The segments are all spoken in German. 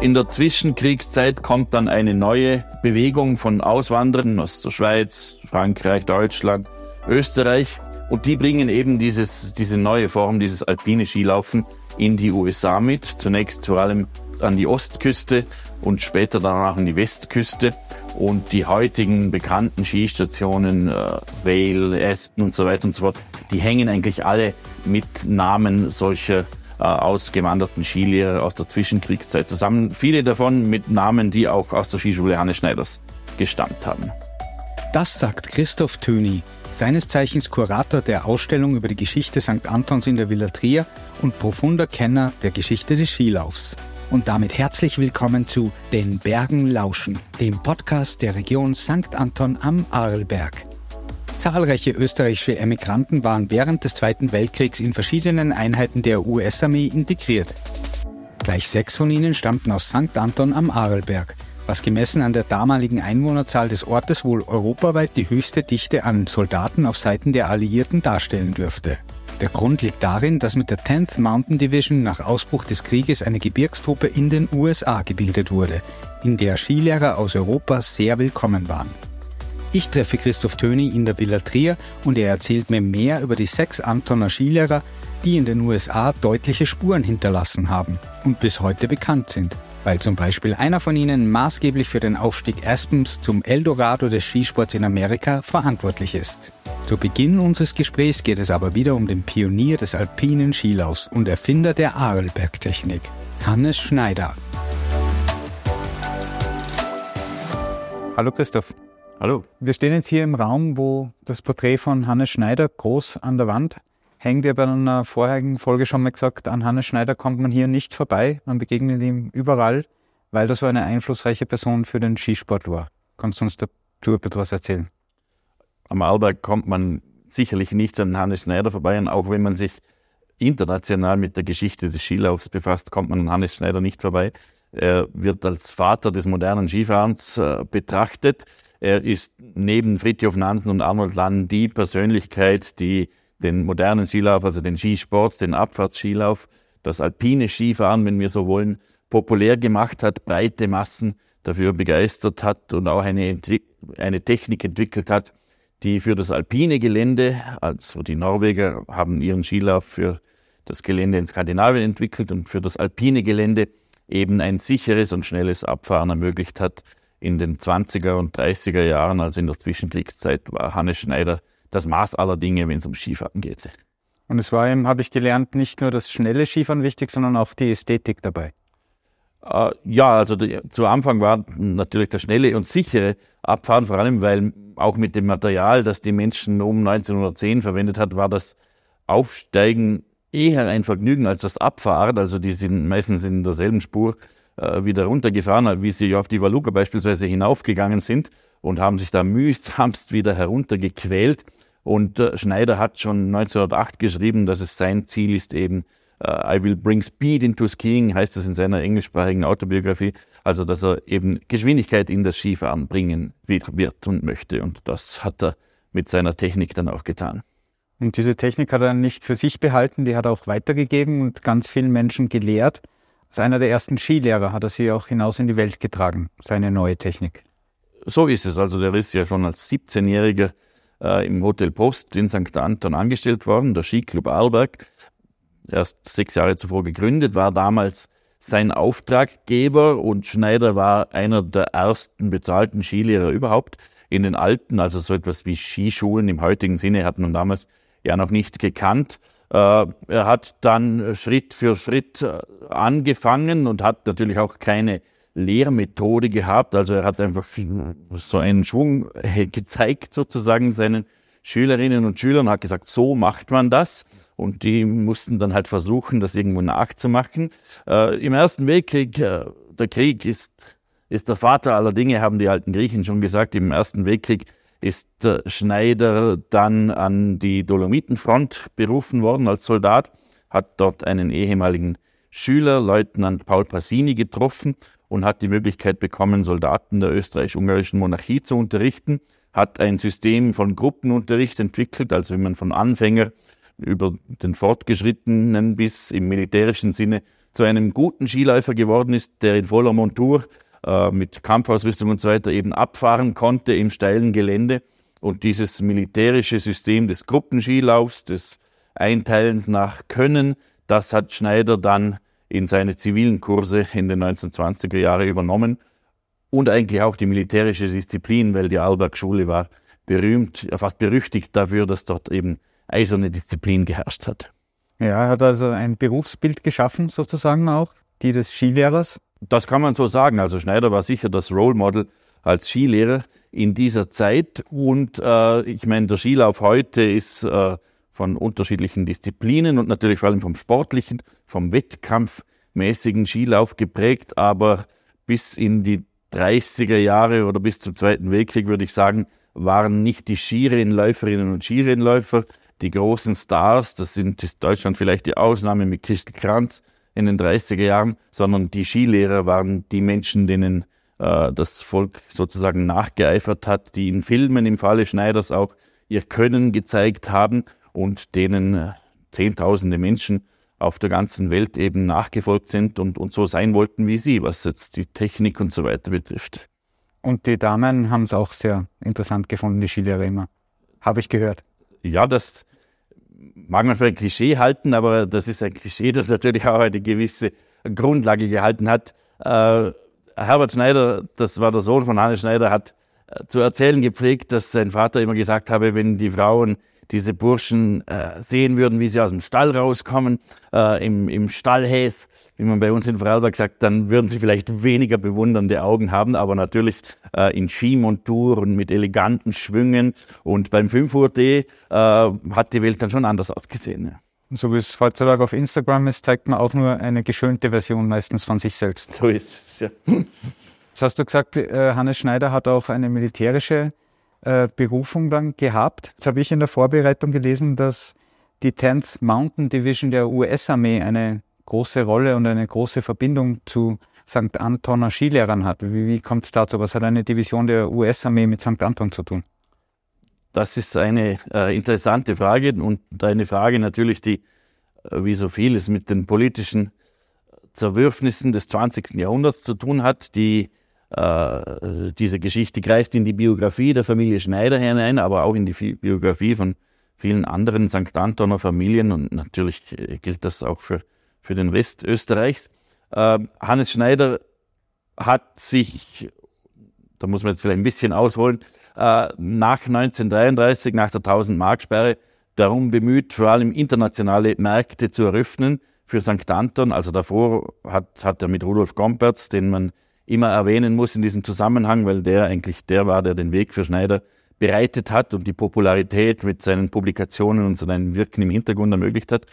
In der Zwischenkriegszeit kommt dann eine neue Bewegung von Auswanderern aus der Schweiz, Frankreich, Deutschland, Österreich. Und die bringen eben dieses, diese neue Form, dieses alpine Skilaufen in die USA mit. Zunächst vor allem an die Ostküste und später danach an die Westküste. Und die heutigen bekannten Skistationen, äh, Vale, Aspen und so weiter und so fort, die hängen eigentlich alle mit Namen solcher äh, ausgewanderten Skilehrer aus der Zwischenkriegszeit zusammen. Viele davon mit Namen, die auch aus der Skischule Hannes Schneiders gestammt haben. Das sagt Christoph Töni, seines Zeichens Kurator der Ausstellung über die Geschichte St. Antons in der Villa Trier und profunder Kenner der Geschichte des Skilaufs. Und damit herzlich willkommen zu Den Bergen lauschen, dem Podcast der Region St. Anton am Arlberg. Zahlreiche österreichische Emigranten waren während des Zweiten Weltkriegs in verschiedenen Einheiten der US-Armee integriert. Gleich sechs von ihnen stammten aus St. Anton am Arlberg, was gemessen an der damaligen Einwohnerzahl des Ortes wohl europaweit die höchste Dichte an Soldaten auf Seiten der Alliierten darstellen dürfte. Der Grund liegt darin, dass mit der 10th Mountain Division nach Ausbruch des Krieges eine Gebirgstruppe in den USA gebildet wurde, in der Skilehrer aus Europa sehr willkommen waren. Ich treffe Christoph Töni in der Villa Trier und er erzählt mir mehr über die sechs Antoner Skilehrer, die in den USA deutliche Spuren hinterlassen haben und bis heute bekannt sind, weil zum Beispiel einer von ihnen maßgeblich für den Aufstieg Aspens zum Eldorado des Skisports in Amerika verantwortlich ist. Zu Beginn unseres Gesprächs geht es aber wieder um den Pionier des alpinen Skilaufs und Erfinder der Arlbergtechnik, Hannes Schneider. Hallo Christoph. Hallo. Wir stehen jetzt hier im Raum, wo das Porträt von Hannes Schneider groß an der Wand hängt. Ihr bei einer vorherigen Folge schon mal gesagt, an Hannes Schneider kommt man hier nicht vorbei. Man begegnet ihm überall, weil er so eine einflussreiche Person für den Skisport war. Kannst du uns dazu etwas erzählen? Am Arlberg kommt man sicherlich nicht an Hannes Schneider vorbei. Und auch wenn man sich international mit der Geschichte des Skilaufs befasst, kommt man an Hannes Schneider nicht vorbei. Er wird als Vater des modernen Skifahrens äh, betrachtet. Er ist neben Fritjof Nansen und Arnold Lann die Persönlichkeit, die den modernen Skilauf, also den Skisport, den Abfahrtsskilauf, das alpine Skifahren, wenn wir so wollen, populär gemacht hat, breite Massen dafür begeistert hat und auch eine, eine Technik entwickelt hat, die für das alpine Gelände, also die Norweger haben ihren Skilauf für das Gelände in Skandinavien entwickelt und für das alpine Gelände eben ein sicheres und schnelles Abfahren ermöglicht hat in den 20er und 30er Jahren, also in der Zwischenkriegszeit, war Hannes Schneider das Maß aller Dinge, wenn es um Skifahren geht. Und es war ihm, habe ich gelernt, nicht nur das schnelle Skifahren wichtig, sondern auch die Ästhetik dabei. Äh, ja, also die, zu Anfang war natürlich das schnelle und sichere Abfahren, vor allem weil auch mit dem Material, das die Menschen um 1910 verwendet hat, war das Aufsteigen eher ein Vergnügen als das Abfahren. Also die sind meistens in derselben Spur äh, wieder runtergefahren, wie sie auf die Valuga beispielsweise hinaufgegangen sind und haben sich da mühsamst wieder heruntergequält. Und äh, Schneider hat schon 1908 geschrieben, dass es sein Ziel ist eben, uh, I will bring speed into skiing, heißt es in seiner englischsprachigen Autobiografie. Also, dass er eben Geschwindigkeit in das Skifahren bringen wird und möchte. Und das hat er mit seiner Technik dann auch getan. Und diese Technik hat er nicht für sich behalten, die hat er auch weitergegeben und ganz vielen Menschen gelehrt. Als einer der ersten Skilehrer hat er sie auch hinaus in die Welt getragen, seine neue Technik. So ist es. Also der ist ja schon als 17-Jähriger äh, im Hotel Post in St. Anton angestellt worden, der Skiclub Arlberg. Erst sechs Jahre zuvor gegründet, war damals sein Auftraggeber und Schneider war einer der ersten bezahlten Skilehrer überhaupt in den Alten, also so etwas wie Skischulen im heutigen Sinne hat man damals ja noch nicht gekannt. Äh, er hat dann Schritt für Schritt äh, angefangen und hat natürlich auch keine Lehrmethode gehabt. Also er hat einfach so einen Schwung äh, gezeigt sozusagen seinen Schülerinnen und Schülern, hat gesagt, so macht man das. Und die mussten dann halt versuchen, das irgendwo nachzumachen. Im Ersten Weltkrieg, der Krieg ist, ist der Vater aller Dinge, haben die alten Griechen schon gesagt. Im Ersten Weltkrieg ist Schneider dann an die Dolomitenfront berufen worden als Soldat, hat dort einen ehemaligen Schüler, Leutnant Paul Passini, getroffen und hat die Möglichkeit bekommen, Soldaten der österreich-ungarischen Monarchie zu unterrichten, hat ein System von Gruppenunterricht entwickelt, also wie man von Anfänger über den Fortgeschrittenen bis im militärischen Sinne zu einem guten Skiläufer geworden ist, der in voller Montur äh, mit Kampfausrüstung und so weiter eben abfahren konnte im steilen Gelände. Und dieses militärische System des Gruppenskilaufs, des Einteilens nach Können, das hat Schneider dann in seine zivilen Kurse in den 1920er Jahren übernommen und eigentlich auch die militärische Disziplin, weil die Alberg-Schule war berühmt, fast berüchtigt dafür, dass dort eben eiserne Disziplin geherrscht hat. Ja, er hat also ein Berufsbild geschaffen, sozusagen auch, die des Skilehrers. Das kann man so sagen. Also Schneider war sicher das Role Model als Skilehrer in dieser Zeit. Und äh, ich meine, der Skilauf heute ist äh, von unterschiedlichen Disziplinen und natürlich vor allem vom sportlichen, vom wettkampfmäßigen Skilauf geprägt. Aber bis in die 30er Jahre oder bis zum Zweiten Weltkrieg, würde ich sagen, waren nicht die Skirennläuferinnen und Skirennläufer die großen Stars, das sind ist Deutschland vielleicht die Ausnahme mit Christel Kranz in den 30er Jahren, sondern die Skilehrer waren die Menschen, denen äh, das Volk sozusagen nachgeeifert hat, die in Filmen im Falle Schneiders auch ihr Können gezeigt haben und denen äh, Zehntausende Menschen auf der ganzen Welt eben nachgefolgt sind und, und so sein wollten wie sie, was jetzt die Technik und so weiter betrifft. Und die Damen haben es auch sehr interessant gefunden, die Skilehrer immer. Habe ich gehört. Ja, das mag man für ein Klischee halten, aber das ist ein Klischee, das natürlich auch eine gewisse Grundlage gehalten hat. Äh, Herbert Schneider, das war der Sohn von Hannes Schneider, hat äh, zu erzählen gepflegt, dass sein Vater immer gesagt habe, wenn die Frauen diese Burschen äh, sehen würden, wie sie aus dem Stall rauskommen, äh, im, im Stallhäs, wie man bei uns in Vorarlberg sagt, dann würden sie vielleicht weniger bewundernde Augen haben, aber natürlich äh, in Skimontur und mit eleganten Schwüngen. Und beim 5 Uhr D äh, hat die Welt dann schon anders ausgesehen. Ja. So wie es heutzutage auf Instagram ist, zeigt man auch nur eine geschönte Version meistens von sich selbst. So ist es, ja. Jetzt hast du gesagt, äh, Hannes Schneider hat auch eine militärische äh, Berufung dann gehabt. Jetzt habe ich in der Vorbereitung gelesen, dass die 10th Mountain Division der US-Armee eine große Rolle und eine große Verbindung zu St. Antoner Skilehrern hat. Wie, wie kommt es dazu? Was hat eine Division der US-Armee mit St. Anton zu tun? Das ist eine äh, interessante Frage und eine Frage natürlich, die äh, wie so vieles mit den politischen Zerwürfnissen des 20. Jahrhunderts zu tun hat. Die, äh, diese Geschichte greift in die Biografie der Familie Schneider hinein, aber auch in die Biografie von vielen anderen St. Antoner Familien und natürlich äh, gilt das auch für für den Rest Österreichs. Äh, Hannes Schneider hat sich, da muss man jetzt vielleicht ein bisschen ausholen, äh, nach 1933, nach der 1000-Mark-Sperre, darum bemüht, vor allem internationale Märkte zu eröffnen für St. Anton. Also davor hat, hat er mit Rudolf Gomperz, den man immer erwähnen muss in diesem Zusammenhang, weil der eigentlich der war, der den Weg für Schneider bereitet hat und die Popularität mit seinen Publikationen und seinem Wirken im Hintergrund ermöglicht hat.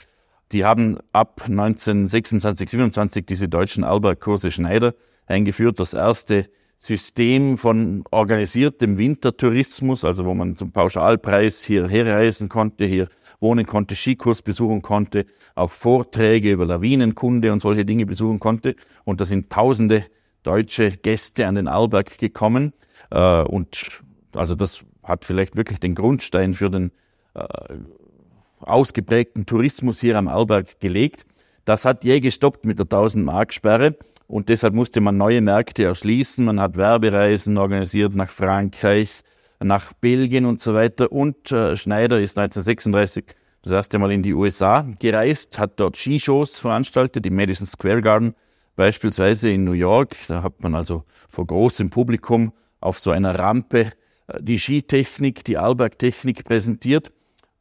Die haben ab 1926, 27 diese deutschen Alberg-Kurse Schneider eingeführt. Das erste System von organisiertem Wintertourismus, also wo man zum Pauschalpreis hierher reisen konnte, hier wohnen konnte, Skikurs besuchen konnte, auch Vorträge über Lawinenkunde und solche Dinge besuchen konnte. Und da sind tausende deutsche Gäste an den Alberg gekommen. Äh, und also das hat vielleicht wirklich den Grundstein für den äh, ausgeprägten Tourismus hier am Arlberg gelegt. Das hat je gestoppt mit der 1000-Mark-Sperre und deshalb musste man neue Märkte erschließen. Man hat Werbereisen organisiert nach Frankreich, nach Belgien und so weiter. Und äh, Schneider ist 1936 das erste Mal in die USA gereist, hat dort Skishows veranstaltet im Madison Square Garden, beispielsweise in New York. Da hat man also vor großem Publikum auf so einer Rampe äh, die Skitechnik, die Alberg-Technik präsentiert.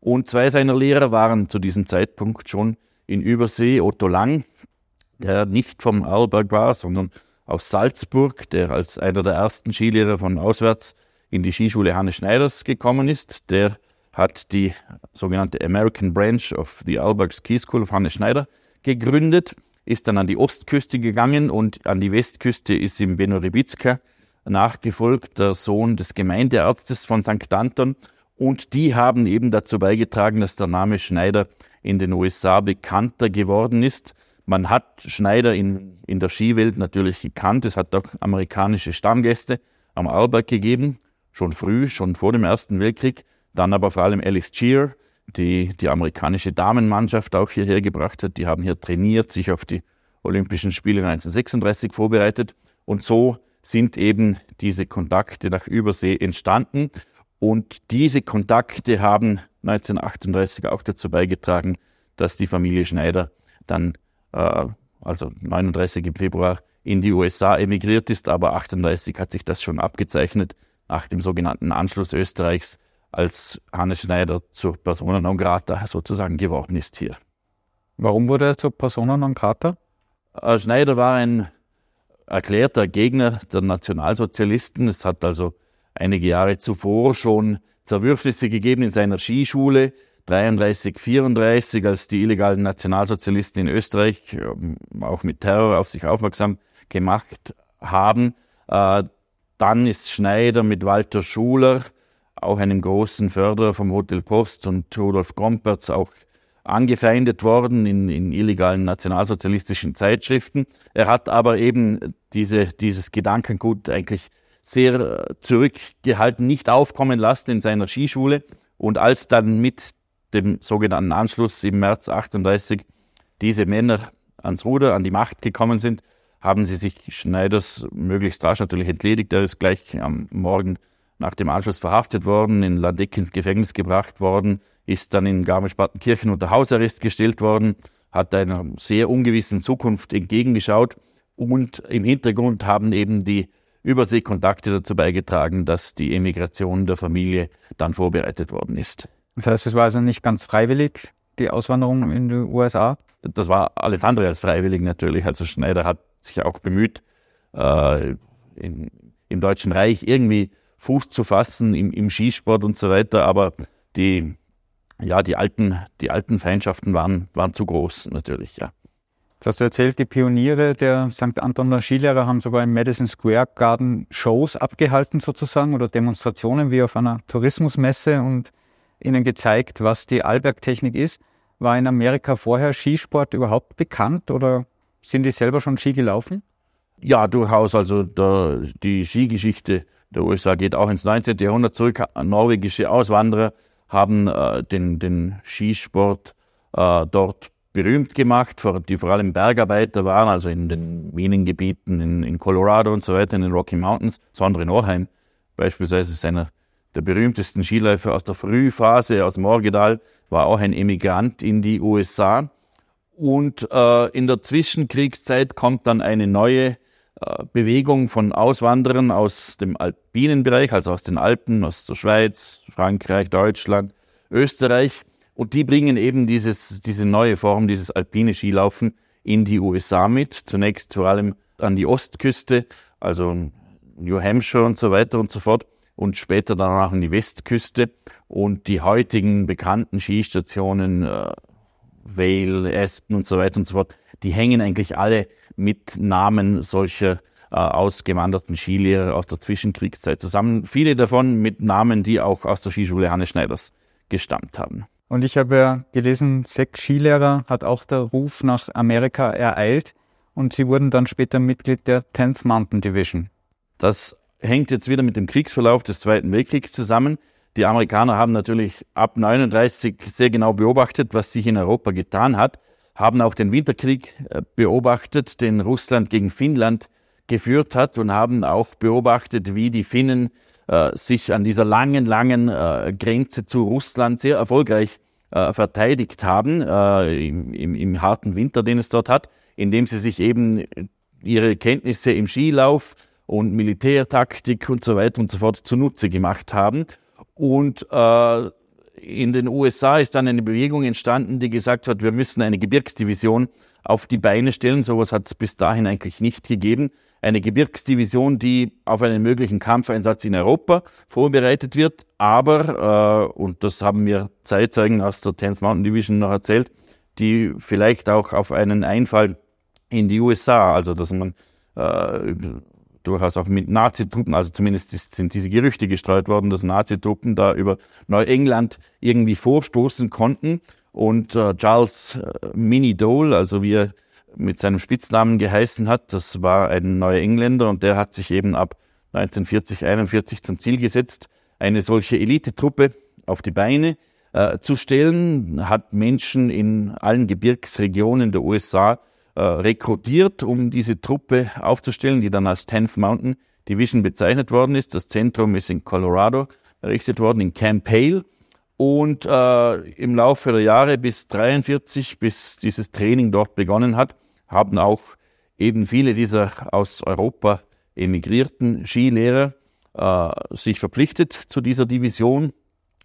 Und zwei seiner Lehrer waren zu diesem Zeitpunkt schon in Übersee. Otto Lang, der nicht vom Arlberg war, sondern aus Salzburg, der als einer der ersten Skilehrer von auswärts in die Skischule Hannes Schneiders gekommen ist. Der hat die sogenannte American Branch of the Arlberg Ski School of Hannes Schneider gegründet, ist dann an die Ostküste gegangen und an die Westküste ist ihm Benno Ribicka nachgefolgt, der Sohn des Gemeindearztes von St. Anton und die haben eben dazu beigetragen, dass der Name Schneider in den USA bekannter geworden ist. Man hat Schneider in, in der Skiwelt natürlich gekannt. Es hat auch amerikanische Stammgäste am Arlberg gegeben, schon früh, schon vor dem Ersten Weltkrieg. Dann aber vor allem Alice Cheer, die die amerikanische Damenmannschaft auch hierher gebracht hat. Die haben hier trainiert, sich auf die Olympischen Spiele 1936 vorbereitet. Und so sind eben diese Kontakte nach Übersee entstanden. Und diese Kontakte haben 1938 auch dazu beigetragen, dass die Familie Schneider dann, äh, also 39 im Februar, in die USA emigriert ist. Aber 38 hat sich das schon abgezeichnet nach dem sogenannten Anschluss Österreichs, als Hannes Schneider zur Persona non grata sozusagen geworden ist hier. Warum wurde er zur Persona non grata? Äh, Schneider war ein erklärter Gegner der Nationalsozialisten. Es hat also einige Jahre zuvor schon Zerwürfnisse gegeben in seiner Skischule. 33, 34, als die illegalen Nationalsozialisten in Österreich ähm, auch mit Terror auf sich aufmerksam gemacht haben. Äh, dann ist Schneider mit Walter Schuler, auch einem großen Förderer vom Hotel Post und Rudolf Gomperz, auch angefeindet worden in, in illegalen nationalsozialistischen Zeitschriften. Er hat aber eben diese, dieses Gedankengut eigentlich sehr zurückgehalten, nicht aufkommen lassen in seiner Skischule. Und als dann mit dem sogenannten Anschluss im März 38 diese Männer ans Ruder, an die Macht gekommen sind, haben sie sich Schneiders möglichst rasch natürlich entledigt. Er ist gleich am Morgen nach dem Anschluss verhaftet worden, in Landeck ins Gefängnis gebracht worden, ist dann in Garmisch-Partenkirchen unter Hausarrest gestellt worden, hat einer sehr ungewissen Zukunft entgegengeschaut und im Hintergrund haben eben die Überseekontakte dazu beigetragen, dass die Emigration der Familie dann vorbereitet worden ist. Das heißt, es war also nicht ganz freiwillig, die Auswanderung in die USA? Das war alles andere als freiwillig natürlich. Also Schneider hat sich auch bemüht, äh, in, im Deutschen Reich irgendwie Fuß zu fassen im, im Skisport und so weiter, aber die, ja, die alten, die alten Feindschaften waren, waren zu groß natürlich, ja. Das hast du erzählt, die Pioniere der St. Antoner Skilehrer haben sogar im Madison Square Garden Shows abgehalten sozusagen oder Demonstrationen wie auf einer Tourismusmesse und ihnen gezeigt, was die Allbergtechnik ist. War in Amerika vorher Skisport überhaupt bekannt oder sind die selber schon Ski gelaufen? Ja, durchaus. Also der, die Skigeschichte der USA geht auch ins 19. Jahrhundert zurück. Norwegische Auswanderer haben äh, den, den Skisport äh, dort berühmt gemacht, die vor allem Bergarbeiter waren, also in den Minengebieten in, in Colorado und so weiter, in den Rocky Mountains. Sondre Norheim beispielsweise ist einer der berühmtesten Skiläufer aus der Frühphase aus Morgedal, war auch ein Emigrant in die USA. Und äh, in der Zwischenkriegszeit kommt dann eine neue äh, Bewegung von Auswanderern aus dem alpinen Bereich, also aus den Alpen, aus der Schweiz, Frankreich, Deutschland, Österreich. Und die bringen eben dieses, diese neue Form, dieses alpine Skilaufen in die USA mit. Zunächst vor allem an die Ostküste, also New Hampshire und so weiter und so fort. Und später dann auch an die Westküste. Und die heutigen bekannten Skistationen, Vale, Aspen und so weiter und so fort, die hängen eigentlich alle mit Namen solcher äh, ausgewanderten Skilehrer aus der Zwischenkriegszeit zusammen. Viele davon mit Namen, die auch aus der Skischule Hannes Schneiders gestammt haben. Und ich habe ja gelesen, sechs Skilehrer hat auch der Ruf nach Amerika ereilt und sie wurden dann später Mitglied der 10th Mountain Division. Das hängt jetzt wieder mit dem Kriegsverlauf des Zweiten Weltkriegs zusammen. Die Amerikaner haben natürlich ab 39 sehr genau beobachtet, was sich in Europa getan hat haben auch den Winterkrieg äh, beobachtet, den Russland gegen Finnland geführt hat und haben auch beobachtet, wie die Finnen äh, sich an dieser langen, langen äh, Grenze zu Russland sehr erfolgreich äh, verteidigt haben, äh, im, im, im, harten Winter, den es dort hat, indem sie sich eben ihre Kenntnisse im Skilauf und Militärtaktik und so weiter und so fort zunutze gemacht haben. Und äh, in den USA ist dann eine Bewegung entstanden, die gesagt hat, wir müssen eine Gebirgsdivision auf die Beine stellen. Sowas hat es bis dahin eigentlich nicht gegeben. Eine Gebirgsdivision, die auf einen möglichen Kampfeinsatz in Europa vorbereitet wird, aber, äh, und das haben mir Zeitzeugen aus der 10th Mountain Division noch erzählt, die vielleicht auch auf einen Einfall in die USA, also dass man äh, durchaus auch mit Nazitruppen, also zumindest sind diese Gerüchte gestreut worden, dass Nazitruppen da über Neuengland irgendwie vorstoßen konnten. Und äh, Charles äh, Minnie Dole, also wie er mit seinem Spitznamen geheißen hat, das war ein neuer Engländer und der hat sich eben ab 1940, 41 zum Ziel gesetzt, eine solche Elitetruppe auf die Beine äh, zu stellen, hat Menschen in allen Gebirgsregionen der USA äh, rekrutiert, um diese Truppe aufzustellen, die dann als 10th Mountain Division bezeichnet worden ist. Das Zentrum ist in Colorado errichtet worden, in Camp Hale. Und äh, im Laufe der Jahre bis 43, bis dieses Training dort begonnen hat, haben auch eben viele dieser aus Europa emigrierten Skilehrer äh, sich verpflichtet zu dieser Division.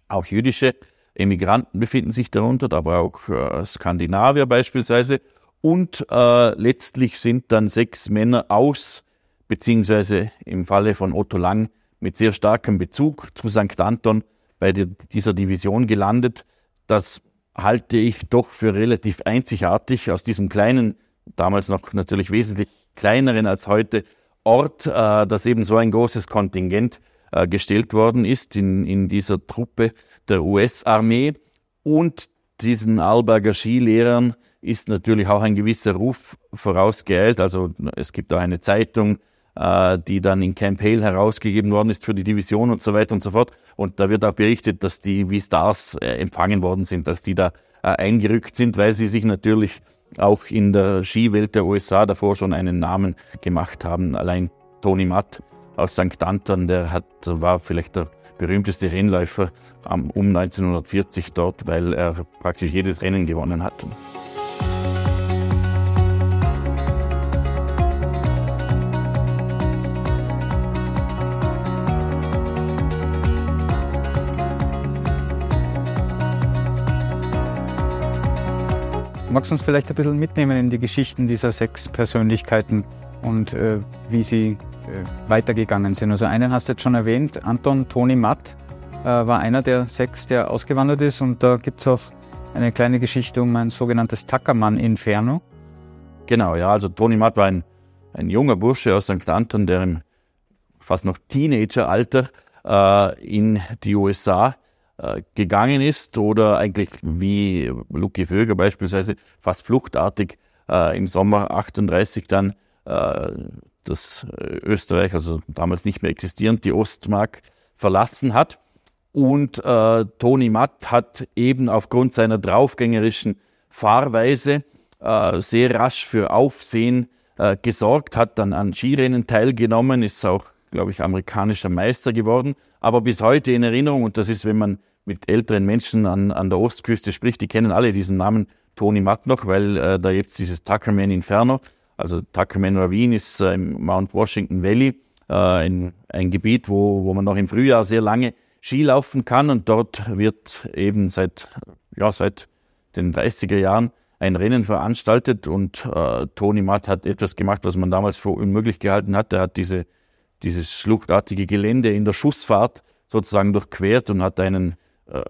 Auch jüdische Emigranten befinden sich darunter, aber auch äh, Skandinavier beispielsweise. Und äh, letztlich sind dann sechs Männer aus, beziehungsweise im Falle von Otto Lang mit sehr starkem Bezug zu St. Anton bei der, dieser Division gelandet. Das halte ich doch für relativ einzigartig aus diesem kleinen, damals noch natürlich wesentlich kleineren als heute Ort, äh, dass eben so ein großes Kontingent äh, gestellt worden ist in, in dieser Truppe der US-Armee. Und diesen Alberger Skilehrern ist natürlich auch ein gewisser Ruf vorausgeeilt. Also es gibt da eine Zeitung, äh, die dann in Camp Hale herausgegeben worden ist für die Division und so weiter und so fort. Und da wird auch berichtet, dass die wie Stars äh, empfangen worden sind, dass die da äh, eingerückt sind, weil sie sich natürlich auch in der Skiwelt der USA davor schon einen Namen gemacht haben. Allein Tony Matt aus St. Anton, der hat, war vielleicht der berühmteste Rennläufer um 1940 dort, weil er praktisch jedes Rennen gewonnen hat. Magst du uns vielleicht ein bisschen mitnehmen in die Geschichten dieser sechs Persönlichkeiten und äh, wie sie äh, weitergegangen sind? Also einen hast du jetzt schon erwähnt, Anton Toni Matt äh, war einer der sechs, der ausgewandert ist und da gibt es auch eine kleine Geschichte um ein sogenanntes Tackermann-Inferno. Genau, ja, also Toni Matt war ein, ein junger Bursche aus St. Anton, der im fast noch Teenageralter äh, in die USA gegangen ist oder eigentlich wie Lucky Vöger beispielsweise fast fluchtartig äh, im Sommer 38 dann äh, das Österreich, also damals nicht mehr existierend, die Ostmark verlassen hat. Und äh, Toni Matt hat eben aufgrund seiner draufgängerischen Fahrweise äh, sehr rasch für Aufsehen äh, gesorgt, hat dann an Skirennen teilgenommen, ist auch, glaube ich, amerikanischer Meister geworden. Aber bis heute in Erinnerung, und das ist, wenn man mit älteren Menschen an, an der Ostküste spricht, die kennen alle diesen Namen Tony Matt noch, weil äh, da jetzt dieses Tuckerman Inferno, also Tuckerman Ravine ist äh, im Mount Washington Valley, äh, ein, ein Gebiet, wo, wo man noch im Frühjahr sehr lange Ski laufen kann und dort wird eben seit, ja, seit den 30er Jahren ein Rennen veranstaltet und äh, Tony Matt hat etwas gemacht, was man damals für unmöglich gehalten hat. Er hat diese, dieses schluchtartige Gelände in der Schussfahrt sozusagen durchquert und hat einen äh,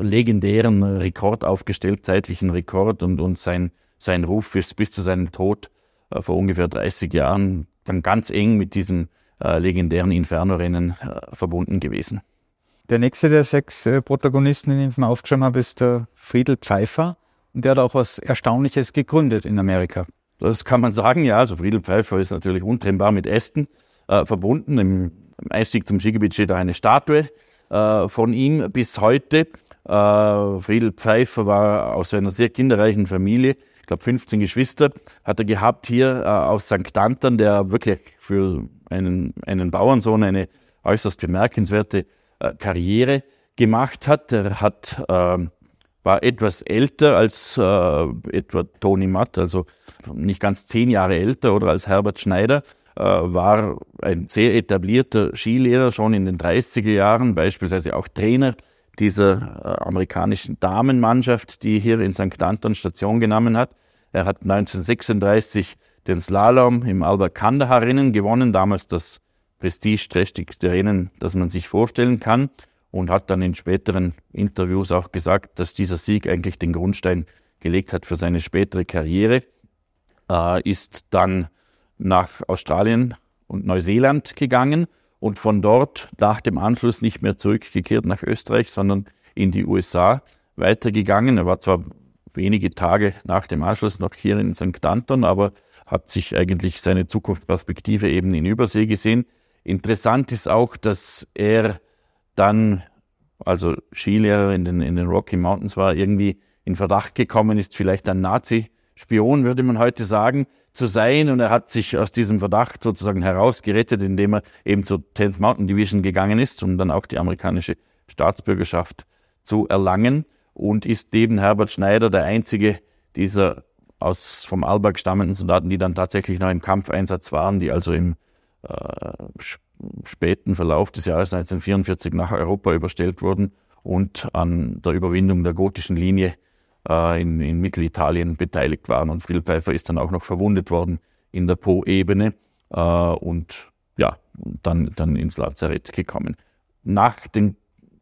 legendären Rekord aufgestellt, zeitlichen Rekord und, und sein, sein Ruf ist bis zu seinem Tod äh, vor ungefähr 30 Jahren dann ganz eng mit diesen äh, legendären Inferno-Rennen äh, verbunden gewesen. Der nächste der sechs äh, Protagonisten, den ich mir aufgeschrieben habe, ist der Friedel Pfeiffer. Und der hat auch was Erstaunliches gegründet in Amerika. Das kann man sagen, ja. Also Friedel Pfeiffer ist natürlich untrennbar mit Ästen äh, verbunden. Im, Im Einstieg zum Skigebiet steht da eine Statue äh, von ihm bis heute. Äh, Friedel Pfeiffer war aus einer sehr kinderreichen Familie, ich glaube 15 Geschwister, hat er gehabt hier äh, aus St. Anton, der wirklich für einen, einen Bauernsohn eine äußerst bemerkenswerte äh, Karriere gemacht hat. Er hat, äh, war etwas älter als äh, etwa Toni Matt, also nicht ganz zehn Jahre älter oder als Herbert Schneider war ein sehr etablierter Skilehrer schon in den 30er Jahren, beispielsweise auch Trainer dieser äh, amerikanischen Damenmannschaft, die hier in St. Anton Station genommen hat. Er hat 1936 den Slalom im Albert Kandahar Rennen gewonnen, damals das prestigeträchtigste Rennen, das man sich vorstellen kann und hat dann in späteren Interviews auch gesagt, dass dieser Sieg eigentlich den Grundstein gelegt hat für seine spätere Karriere. Äh, ist dann nach Australien und Neuseeland gegangen und von dort nach dem Anschluss nicht mehr zurückgekehrt nach Österreich, sondern in die USA weitergegangen. Er war zwar wenige Tage nach dem Anschluss noch hier in St. Anton, aber hat sich eigentlich seine Zukunftsperspektive eben in Übersee gesehen. Interessant ist auch, dass er dann also Skilehrer in den, in den Rocky Mountains war, irgendwie in Verdacht gekommen ist, vielleicht ein Nazi-Spion, würde man heute sagen, zu sein. Und er hat sich aus diesem Verdacht sozusagen herausgerettet, indem er eben zur 10th Mountain Division gegangen ist, um dann auch die amerikanische Staatsbürgerschaft zu erlangen. Und ist neben Herbert Schneider der einzige dieser aus vom Alberg stammenden Soldaten, die dann tatsächlich noch im Kampfeinsatz waren, die also im äh, späten Verlauf des Jahres 1944 nach Europa überstellt wurden und an der Überwindung der gotischen Linie äh, in, in, Mittelitalien beteiligt waren. Und Friedel Pfeiffer ist dann auch noch verwundet worden in der Po-Ebene äh, und ja, dann, dann ins Lazarett gekommen. Nach dem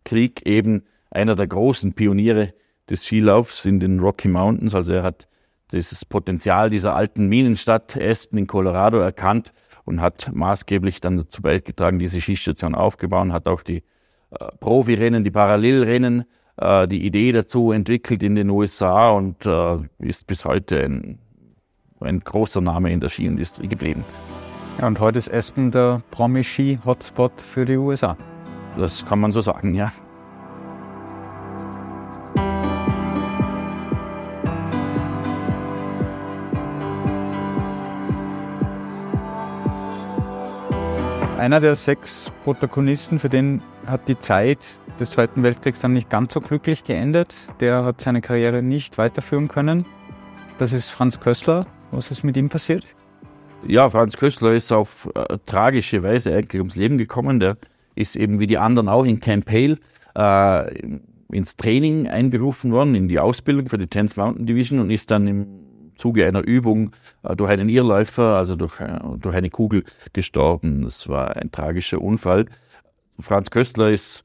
Krieg eben einer der großen Pioniere des Skilaufs in den Rocky Mountains. Also er hat dieses Potenzial dieser alten Minenstadt Aspen in Colorado erkannt und hat maßgeblich dann dazu beigetragen, diese Skistation aufgebaut, hat auch die äh, Profirennen, die Parallelrennen, äh, die Idee dazu entwickelt in den USA und äh, ist bis heute ein, ein großer Name in der Skiindustrie geblieben. Ja, und heute ist Aspen der Promi-Ski-Hotspot für die USA. Das kann man so sagen, ja. einer der sechs Protagonisten, für den hat die Zeit des Zweiten Weltkriegs dann nicht ganz so glücklich geendet. Der hat seine Karriere nicht weiterführen können. Das ist Franz Kössler. Was ist mit ihm passiert? Ja, Franz Kössler ist auf äh, tragische Weise eigentlich ums Leben gekommen. Der ist eben wie die anderen auch in Camp Hale äh, ins Training einberufen worden, in die Ausbildung für die 10th Mountain Division und ist dann im Zuge einer Übung äh, durch einen Irrläufer, also durch, äh, durch eine Kugel gestorben. Das war ein tragischer Unfall. Franz Köstler ist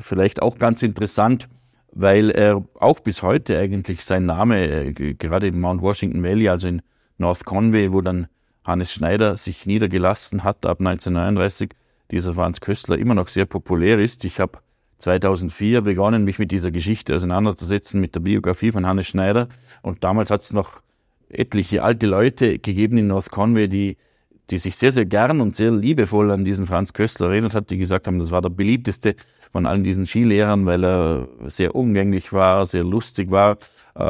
vielleicht auch ganz interessant, weil er auch bis heute eigentlich sein Name, äh, gerade in Mount Washington Valley, also in North Conway, wo dann Hannes Schneider sich niedergelassen hat ab 1939, dieser Franz Köstler immer noch sehr populär ist. Ich habe 2004 begonnen, mich mit dieser Geschichte auseinanderzusetzen, mit der Biografie von Hannes Schneider. Und damals hat es noch etliche alte Leute gegeben in North Conway, die, die sich sehr, sehr gern und sehr liebevoll an diesen Franz Köstler erinnert hat, die gesagt haben, das war der beliebteste von allen diesen Skilehrern, weil er sehr umgänglich war, sehr lustig war, äh,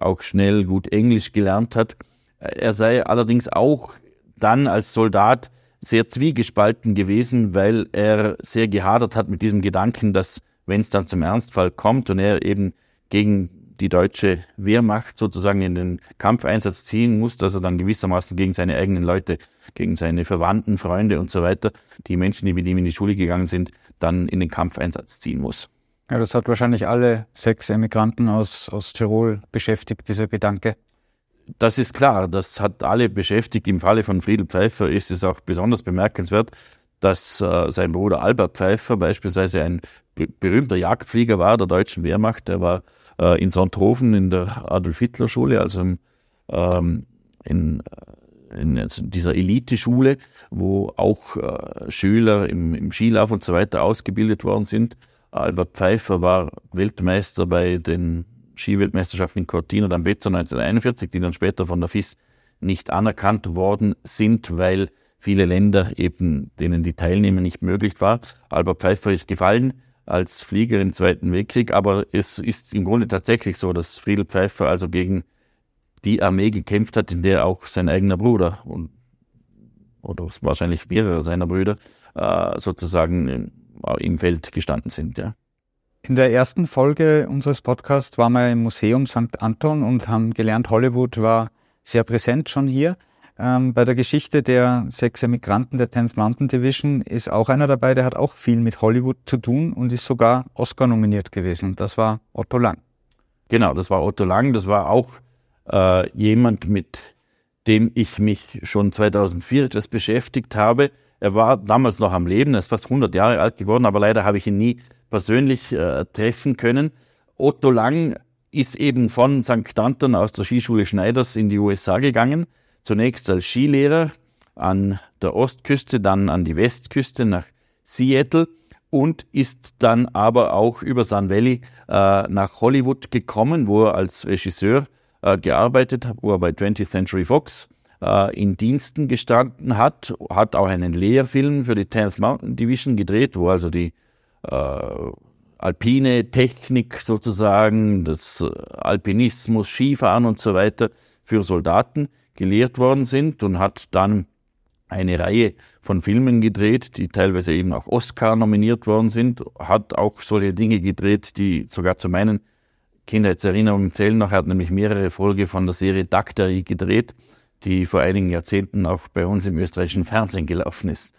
auch schnell gut Englisch gelernt hat. Er sei allerdings auch dann als Soldat sehr zwiegespalten gewesen, weil er sehr gehadert hat mit diesem Gedanken, dass wenn es dann zum Ernstfall kommt und er eben gegen die deutsche Wehrmacht sozusagen in den Kampfeinsatz ziehen muss, dass er dann gewissermaßen gegen seine eigenen Leute, gegen seine Verwandten, Freunde und so weiter, die Menschen, die mit ihm in die Schule gegangen sind, dann in den Kampfeinsatz ziehen muss. Ja, das hat wahrscheinlich alle sechs Emigranten aus, aus Tirol beschäftigt, dieser Gedanke. Das ist klar, das hat alle beschäftigt. Im Falle von Friedel Pfeiffer ist es auch besonders bemerkenswert, dass äh, sein Bruder Albert Pfeiffer beispielsweise ein berühmter Jagdflieger war der deutschen Wehrmacht. Der war äh, in Sonthofen in der Adolf-Hitler-Schule, also ähm, in, äh, in dieser Eliteschule, wo auch äh, Schüler im, im Skilauf und so weiter ausgebildet worden sind. Albert Pfeiffer war Weltmeister bei den Skiweltmeisterschaften in Cortina d'Ampezzo 1941, die dann später von der FIS nicht anerkannt worden sind, weil viele Länder eben, denen die Teilnehmer nicht möglich war. Albert Pfeiffer ist gefallen als Flieger im Zweiten Weltkrieg, aber es ist im Grunde tatsächlich so, dass Friedel Pfeiffer also gegen die Armee gekämpft hat, in der auch sein eigener Bruder und, oder wahrscheinlich mehrere seiner Brüder äh, sozusagen im Feld gestanden sind. Ja. In der ersten Folge unseres Podcasts waren wir im Museum St. Anton und haben gelernt, Hollywood war sehr präsent schon hier. Ähm, bei der Geschichte der sechs Emigranten der 10th Mountain Division ist auch einer dabei, der hat auch viel mit Hollywood zu tun und ist sogar Oscar nominiert gewesen. Das war Otto Lang. Genau, das war Otto Lang. Das war auch äh, jemand, mit dem ich mich schon 2004 etwas beschäftigt habe. Er war damals noch am Leben, er ist fast 100 Jahre alt geworden, aber leider habe ich ihn nie persönlich äh, treffen können. Otto Lang ist eben von St. Anton aus der Skischule Schneiders in die USA gegangen Zunächst als Skilehrer an der Ostküste, dann an die Westküste nach Seattle und ist dann aber auch über Sun Valley äh, nach Hollywood gekommen, wo er als Regisseur äh, gearbeitet hat, wo er bei 20th Century Fox äh, in Diensten gestanden hat, hat auch einen Lehrfilm für die 10th Mountain Division gedreht, wo also die äh, alpine Technik sozusagen, das Alpinismus, Skifahren und so weiter für Soldaten gelehrt worden sind und hat dann eine Reihe von Filmen gedreht, die teilweise eben auch Oscar nominiert worden sind, hat auch solche Dinge gedreht, die sogar zu meinen Kindheitserinnerungen zählen noch. Er hat nämlich mehrere Folgen von der Serie Daktari gedreht, die vor einigen Jahrzehnten auch bei uns im österreichischen Fernsehen gelaufen ist.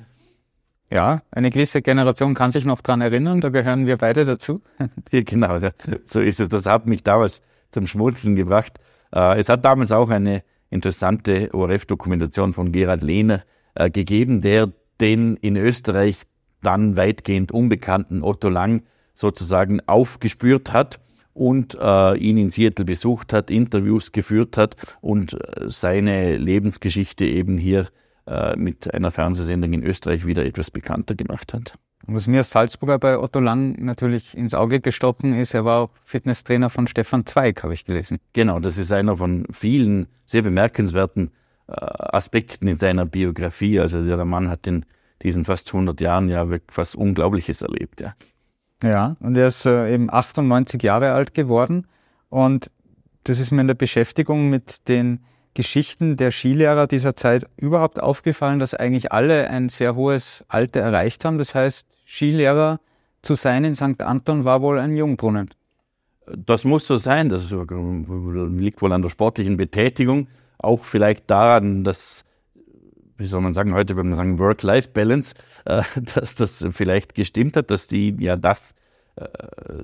Ja, eine gewisse Generation kann sich noch dran erinnern, da gehören wir beide dazu. ja, genau, so ist es. Das hat mich damals zum Schmunzeln gebracht. Äh, es hat damals auch eine interessante ORF-Dokumentation von Gerhard Lehner äh, gegeben, der den in Österreich dann weitgehend unbekannten Otto Lang sozusagen aufgespürt hat und äh, ihn in Seattle besucht hat, Interviews geführt hat und äh, seine Lebensgeschichte eben hier äh, mit einer Fernsehsendung in Österreich wieder etwas bekannter gemacht hat. Was mir als Salzburger bei Otto Lang natürlich ins Auge gestochen ist, er war auch Fitnesstrainer von Stefan Zweig, habe ich gelesen. Genau, das ist einer von vielen sehr bemerkenswerten äh, Aspekten in seiner Biografie. Also der Mann hat in diesen fast 100 Jahren ja wirklich was Unglaubliches erlebt. Ja, ja und er ist äh, eben 98 Jahre alt geworden und das ist mir in der Beschäftigung mit den Geschichten der Skilehrer dieser Zeit überhaupt aufgefallen, dass eigentlich alle ein sehr hohes Alter erreicht haben. Das heißt, Skilehrer zu sein in St. Anton war wohl ein Jungbrunnen. Das muss so sein. Das liegt wohl an der sportlichen Betätigung. Auch vielleicht daran, dass, wie soll man sagen, heute würde man sagen Work-Life-Balance, äh, dass das vielleicht gestimmt hat, dass die ja das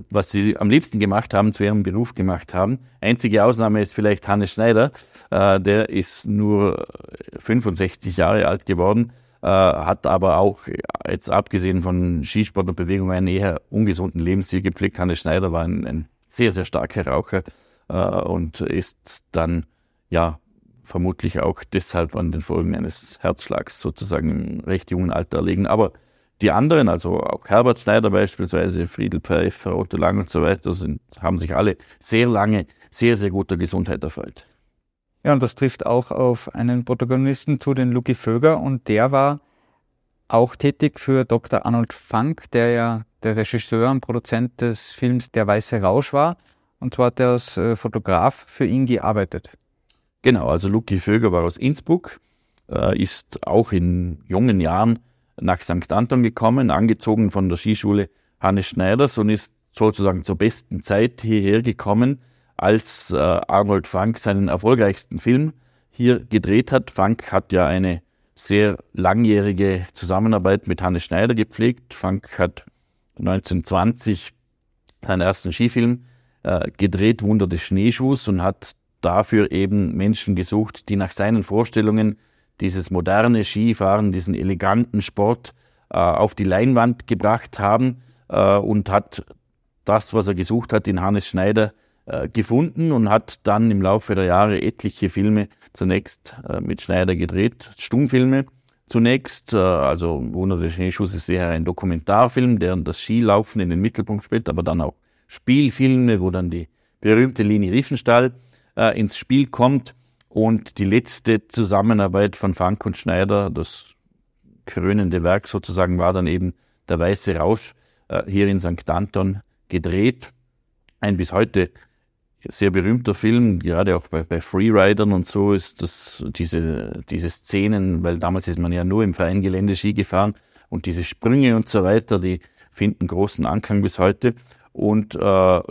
was sie am liebsten gemacht haben, zu ihrem Beruf gemacht haben. Einzige Ausnahme ist vielleicht Hannes Schneider, äh, der ist nur 65 Jahre alt geworden, äh, hat aber auch jetzt abgesehen von Skisport und Bewegung einen eher ungesunden Lebensstil gepflegt. Hannes Schneider war ein, ein sehr, sehr starker Raucher und ist dann ja vermutlich auch deshalb an den Folgen eines Herzschlags sozusagen im recht jungen Alter erlegen. Aber die anderen, also auch Herbert Schneider beispielsweise, Friedel Pfeiffer, Otto Lang und so weiter, sind, haben sich alle sehr lange sehr, sehr guter Gesundheit erfreut. Ja, und das trifft auch auf einen Protagonisten zu, den Lucky Vöger, und der war auch tätig für Dr. Arnold Funk, der ja der Regisseur und Produzent des Films Der Weiße Rausch war. Und zwar hat er als äh, Fotograf für ihn gearbeitet. Genau, also Lucky Vöger war aus Innsbruck, äh, ist auch in jungen Jahren nach St. Anton gekommen, angezogen von der Skischule Hannes Schneiders und ist sozusagen zur besten Zeit hierher gekommen, als äh, Arnold Funk seinen erfolgreichsten Film hier gedreht hat. Funk hat ja eine sehr langjährige Zusammenarbeit mit Hannes Schneider gepflegt. Funk hat 1920 seinen ersten Skifilm äh, gedreht, Wunder des Schneeschuhs, und hat dafür eben Menschen gesucht, die nach seinen Vorstellungen dieses moderne Skifahren, diesen eleganten Sport äh, auf die Leinwand gebracht haben äh, und hat das, was er gesucht hat, in Hannes Schneider äh, gefunden und hat dann im Laufe der Jahre etliche Filme zunächst äh, mit Schneider gedreht, Stummfilme zunächst, äh, also Wunder des Schneeschuhs ist eher ein Dokumentarfilm, der das Skilaufen in den Mittelpunkt spielt, aber dann auch Spielfilme, wo dann die berühmte Lini Riefenstahl ins Spiel kommt und die letzte Zusammenarbeit von Funk und Schneider, das krönende Werk sozusagen, war dann eben Der Weiße Rausch äh, hier in St. Anton gedreht. Ein bis heute sehr berühmter Film, gerade auch bei, bei Freeridern und so ist das, diese, diese Szenen, weil damals ist man ja nur im Vereingelände Ski gefahren und diese Sprünge und so weiter, die finden großen Anklang bis heute. Und äh,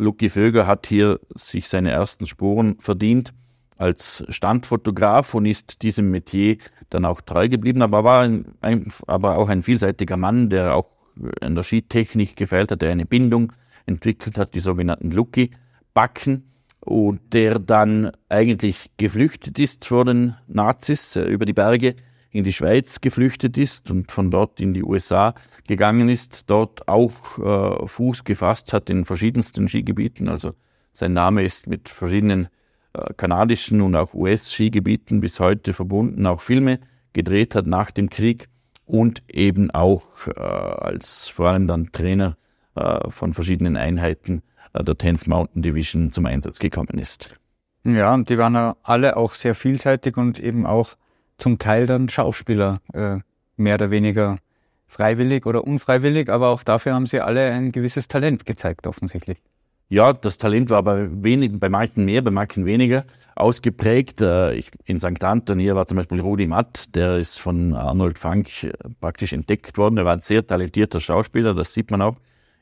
Lucky Vöger hat hier sich seine ersten Spuren verdient als Standfotograf und ist diesem Metier dann auch treu geblieben, aber war ein, ein, aber auch ein vielseitiger Mann, der auch in der Skitechnik gefeilt hat, der eine Bindung entwickelt hat, die sogenannten Lucky-Backen, und der dann eigentlich geflüchtet ist vor den Nazis, äh, über die Berge in die Schweiz geflüchtet ist und von dort in die USA gegangen ist, dort auch äh, Fuß gefasst hat in verschiedensten Skigebieten. Also sein Name ist mit verschiedenen kanadischen und auch US-Skigebieten bis heute verbunden, auch Filme gedreht hat nach dem Krieg und eben auch äh, als vor allem dann Trainer äh, von verschiedenen Einheiten äh, der 10th Mountain Division zum Einsatz gekommen ist. Ja, und die waren ja alle auch sehr vielseitig und eben auch zum Teil dann Schauspieler, äh, mehr oder weniger freiwillig oder unfreiwillig, aber auch dafür haben Sie alle ein gewisses Talent gezeigt, offensichtlich. Ja, das Talent war bei, wenig, bei manchen mehr, bei manchen weniger ausgeprägt. Äh, ich, in St. Anton hier war zum Beispiel Rudi Matt, der ist von Arnold Frank äh, praktisch entdeckt worden. Er war ein sehr talentierter Schauspieler, das sieht man auch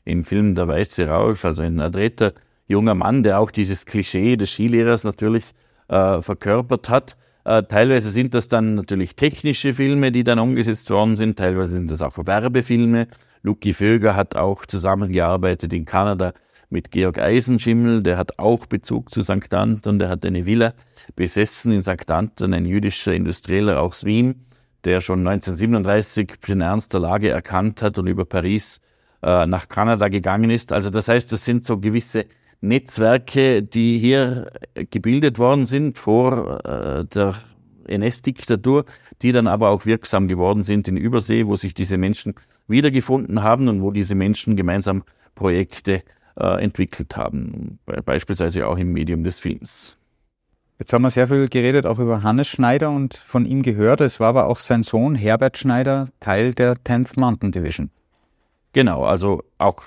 im Film Der Weiße Rausch, also ein adretter junger Mann, der auch dieses Klischee des Skilehrers natürlich äh, verkörpert hat. Äh, teilweise sind das dann natürlich technische Filme, die dann umgesetzt worden sind, teilweise sind das auch Werbefilme. Luki Vöger hat auch zusammengearbeitet in Kanada mit Georg Eisenschimmel, der hat auch Bezug zu St. Anton, der hat eine Villa besessen in St. Anton, ein jüdischer Industrieller aus Wien, der schon 1937 den Ernst der Lage erkannt hat und über Paris äh, nach Kanada gegangen ist. Also das heißt, das sind so gewisse Netzwerke, die hier gebildet worden sind vor äh, der NS-Diktatur, die dann aber auch wirksam geworden sind in Übersee, wo sich diese Menschen wiedergefunden haben und wo diese Menschen gemeinsam Projekte äh, entwickelt haben, beispielsweise auch im Medium des Films. Jetzt haben wir sehr viel geredet, auch über Hannes Schneider und von ihm gehört. Es war aber auch sein Sohn Herbert Schneider Teil der 10th Mountain Division. Genau, also auch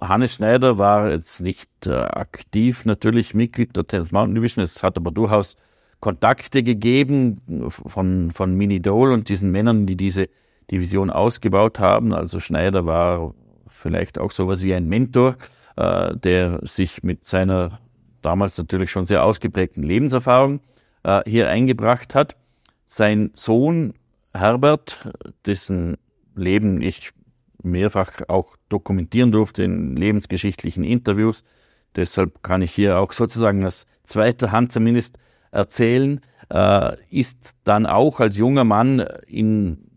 Hannes Schneider war jetzt nicht äh, aktiv natürlich Mitglied der 10th Mountain Division. Es hat aber durchaus Kontakte gegeben von, von Mini Dole und diesen Männern, die diese Division ausgebaut haben. Also Schneider war vielleicht auch sowas wie ein Mentor, äh, der sich mit seiner damals natürlich schon sehr ausgeprägten Lebenserfahrung äh, hier eingebracht hat. Sein Sohn Herbert, dessen Leben ich mehrfach auch dokumentieren durfte in lebensgeschichtlichen Interviews, deshalb kann ich hier auch sozusagen aus zweiter Hand zumindest erzählen, äh, ist dann auch als junger Mann in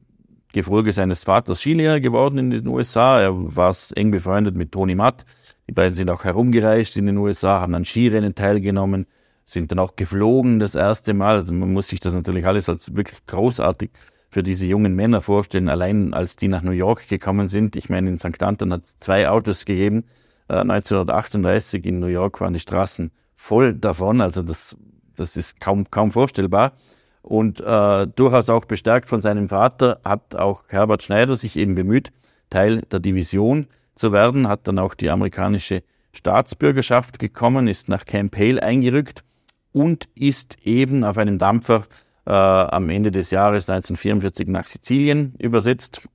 Gefolge seines Vaters Skilehrer geworden in den USA. Er war eng befreundet mit Toni Matt. Die beiden sind auch herumgereist in den USA, haben an Skirennen teilgenommen, sind dann auch geflogen das erste Mal. Also man muss sich das natürlich alles als wirklich großartig für diese jungen Männer vorstellen. Allein als die nach New York gekommen sind, ich meine, in St. Anton hat es zwei Autos gegeben. Äh, 1938 in New York waren die Straßen voll davon. Also das, das ist kaum, kaum vorstellbar. Und äh, durchaus auch bestärkt von seinem Vater hat auch Herbert Schneider sich eben bemüht, Teil der Division zu werden, hat dann auch die amerikanische Staatsbürgerschaft gekommen, ist nach Camp Hale eingerückt und ist eben auf einem Dampfer äh, am Ende des Jahres 1944 nach Sizilien übersetzt.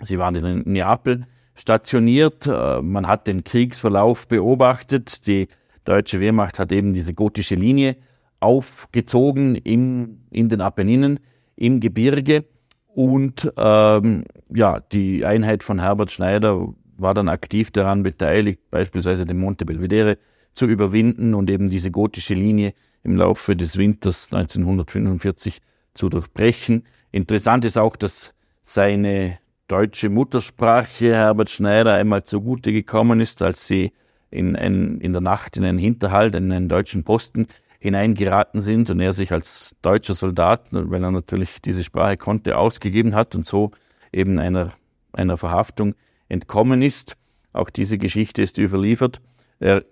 Sie waren in Neapel stationiert. Äh, man hat den Kriegsverlauf beobachtet. Die deutsche Wehrmacht hat eben diese gotische Linie aufgezogen im, in den Apenninen, im Gebirge. Und ähm, ja, die Einheit von Herbert Schneider war dann aktiv daran beteiligt, beispielsweise den Monte Belvedere zu überwinden und eben diese gotische Linie im Laufe des Winters 1945 zu durchbrechen. Interessant ist auch, dass seine deutsche Muttersprache Herbert Schneider einmal zugute gekommen ist, als sie in, ein, in der Nacht in einen Hinterhalt, in einen deutschen Posten hineingeraten sind und er sich als deutscher Soldat, weil er natürlich diese Sprache konnte, ausgegeben hat und so eben einer, einer Verhaftung entkommen ist. Auch diese Geschichte ist überliefert. Er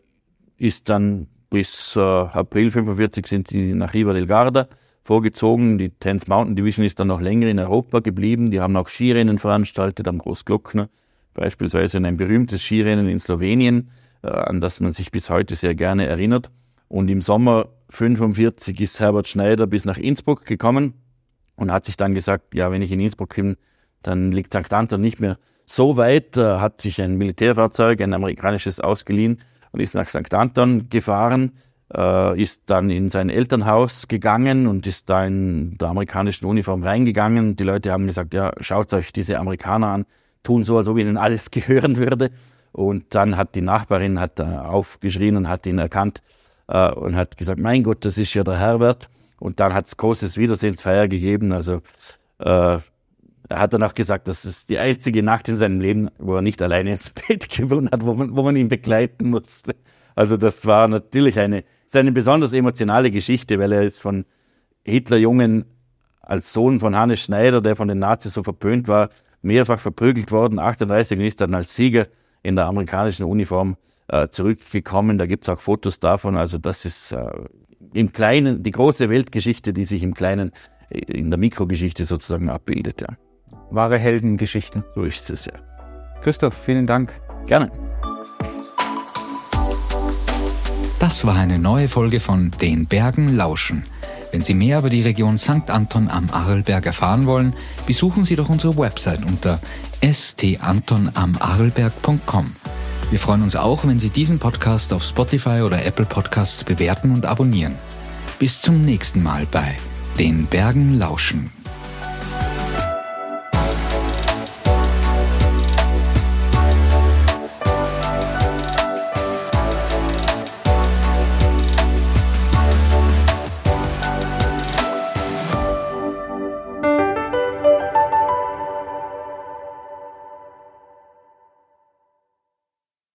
ist dann bis äh, April 45 sind die nach Riva del Garda vorgezogen. Die 10th Mountain Division ist dann noch länger in Europa geblieben. Die haben auch Skirennen veranstaltet am Großglockner, beispielsweise ein berühmtes Skirennen in Slowenien, äh, an das man sich bis heute sehr gerne erinnert. Und im Sommer 45 ist Herbert Schneider bis nach Innsbruck gekommen und hat sich dann gesagt, ja, wenn ich in Innsbruck bin, dann liegt St. Anton nicht mehr so weit, Er hat sich ein Militärfahrzeug, ein amerikanisches ausgeliehen und ist nach St. Anton gefahren, äh, ist dann in sein Elternhaus gegangen und ist da in der amerikanischen Uniform reingegangen. Die Leute haben gesagt, ja, schaut euch diese Amerikaner an, tun so, als ob ihnen alles gehören würde. Und dann hat die Nachbarin hat aufgeschrien und hat ihn erkannt äh, und hat gesagt, mein Gott, das ist ja der Herbert. Und dann hat es großes Wiedersehensfeier gegeben. Also äh, er hat dann auch gesagt, das ist die einzige Nacht in seinem Leben, wo er nicht alleine ins Bett gewohnt hat, wo man, wo man ihn begleiten musste. Also das war natürlich eine, eine besonders emotionale Geschichte, weil er ist von Hitlerjungen als Sohn von Hannes Schneider, der von den Nazis so verpönt war, mehrfach verprügelt worden. 38 und ist dann als Sieger in der amerikanischen Uniform äh, zurückgekommen. Da gibt es auch Fotos davon. Also das ist äh, im Kleinen die große Weltgeschichte, die sich im Kleinen äh, in der Mikrogeschichte sozusagen abbildet. Ja. wahre Heldengeschichten. So ist es ja. Christoph, vielen Dank. Gerne. Das war eine neue Folge von Den Bergen lauschen. Wenn Sie mehr über die Region St. Anton am Arlberg erfahren wollen, besuchen Sie doch unsere Website unter stantonamarlberg.com. Wir freuen uns auch, wenn Sie diesen Podcast auf Spotify oder Apple Podcasts bewerten und abonnieren. Bis zum nächsten Mal bei Den Bergen lauschen.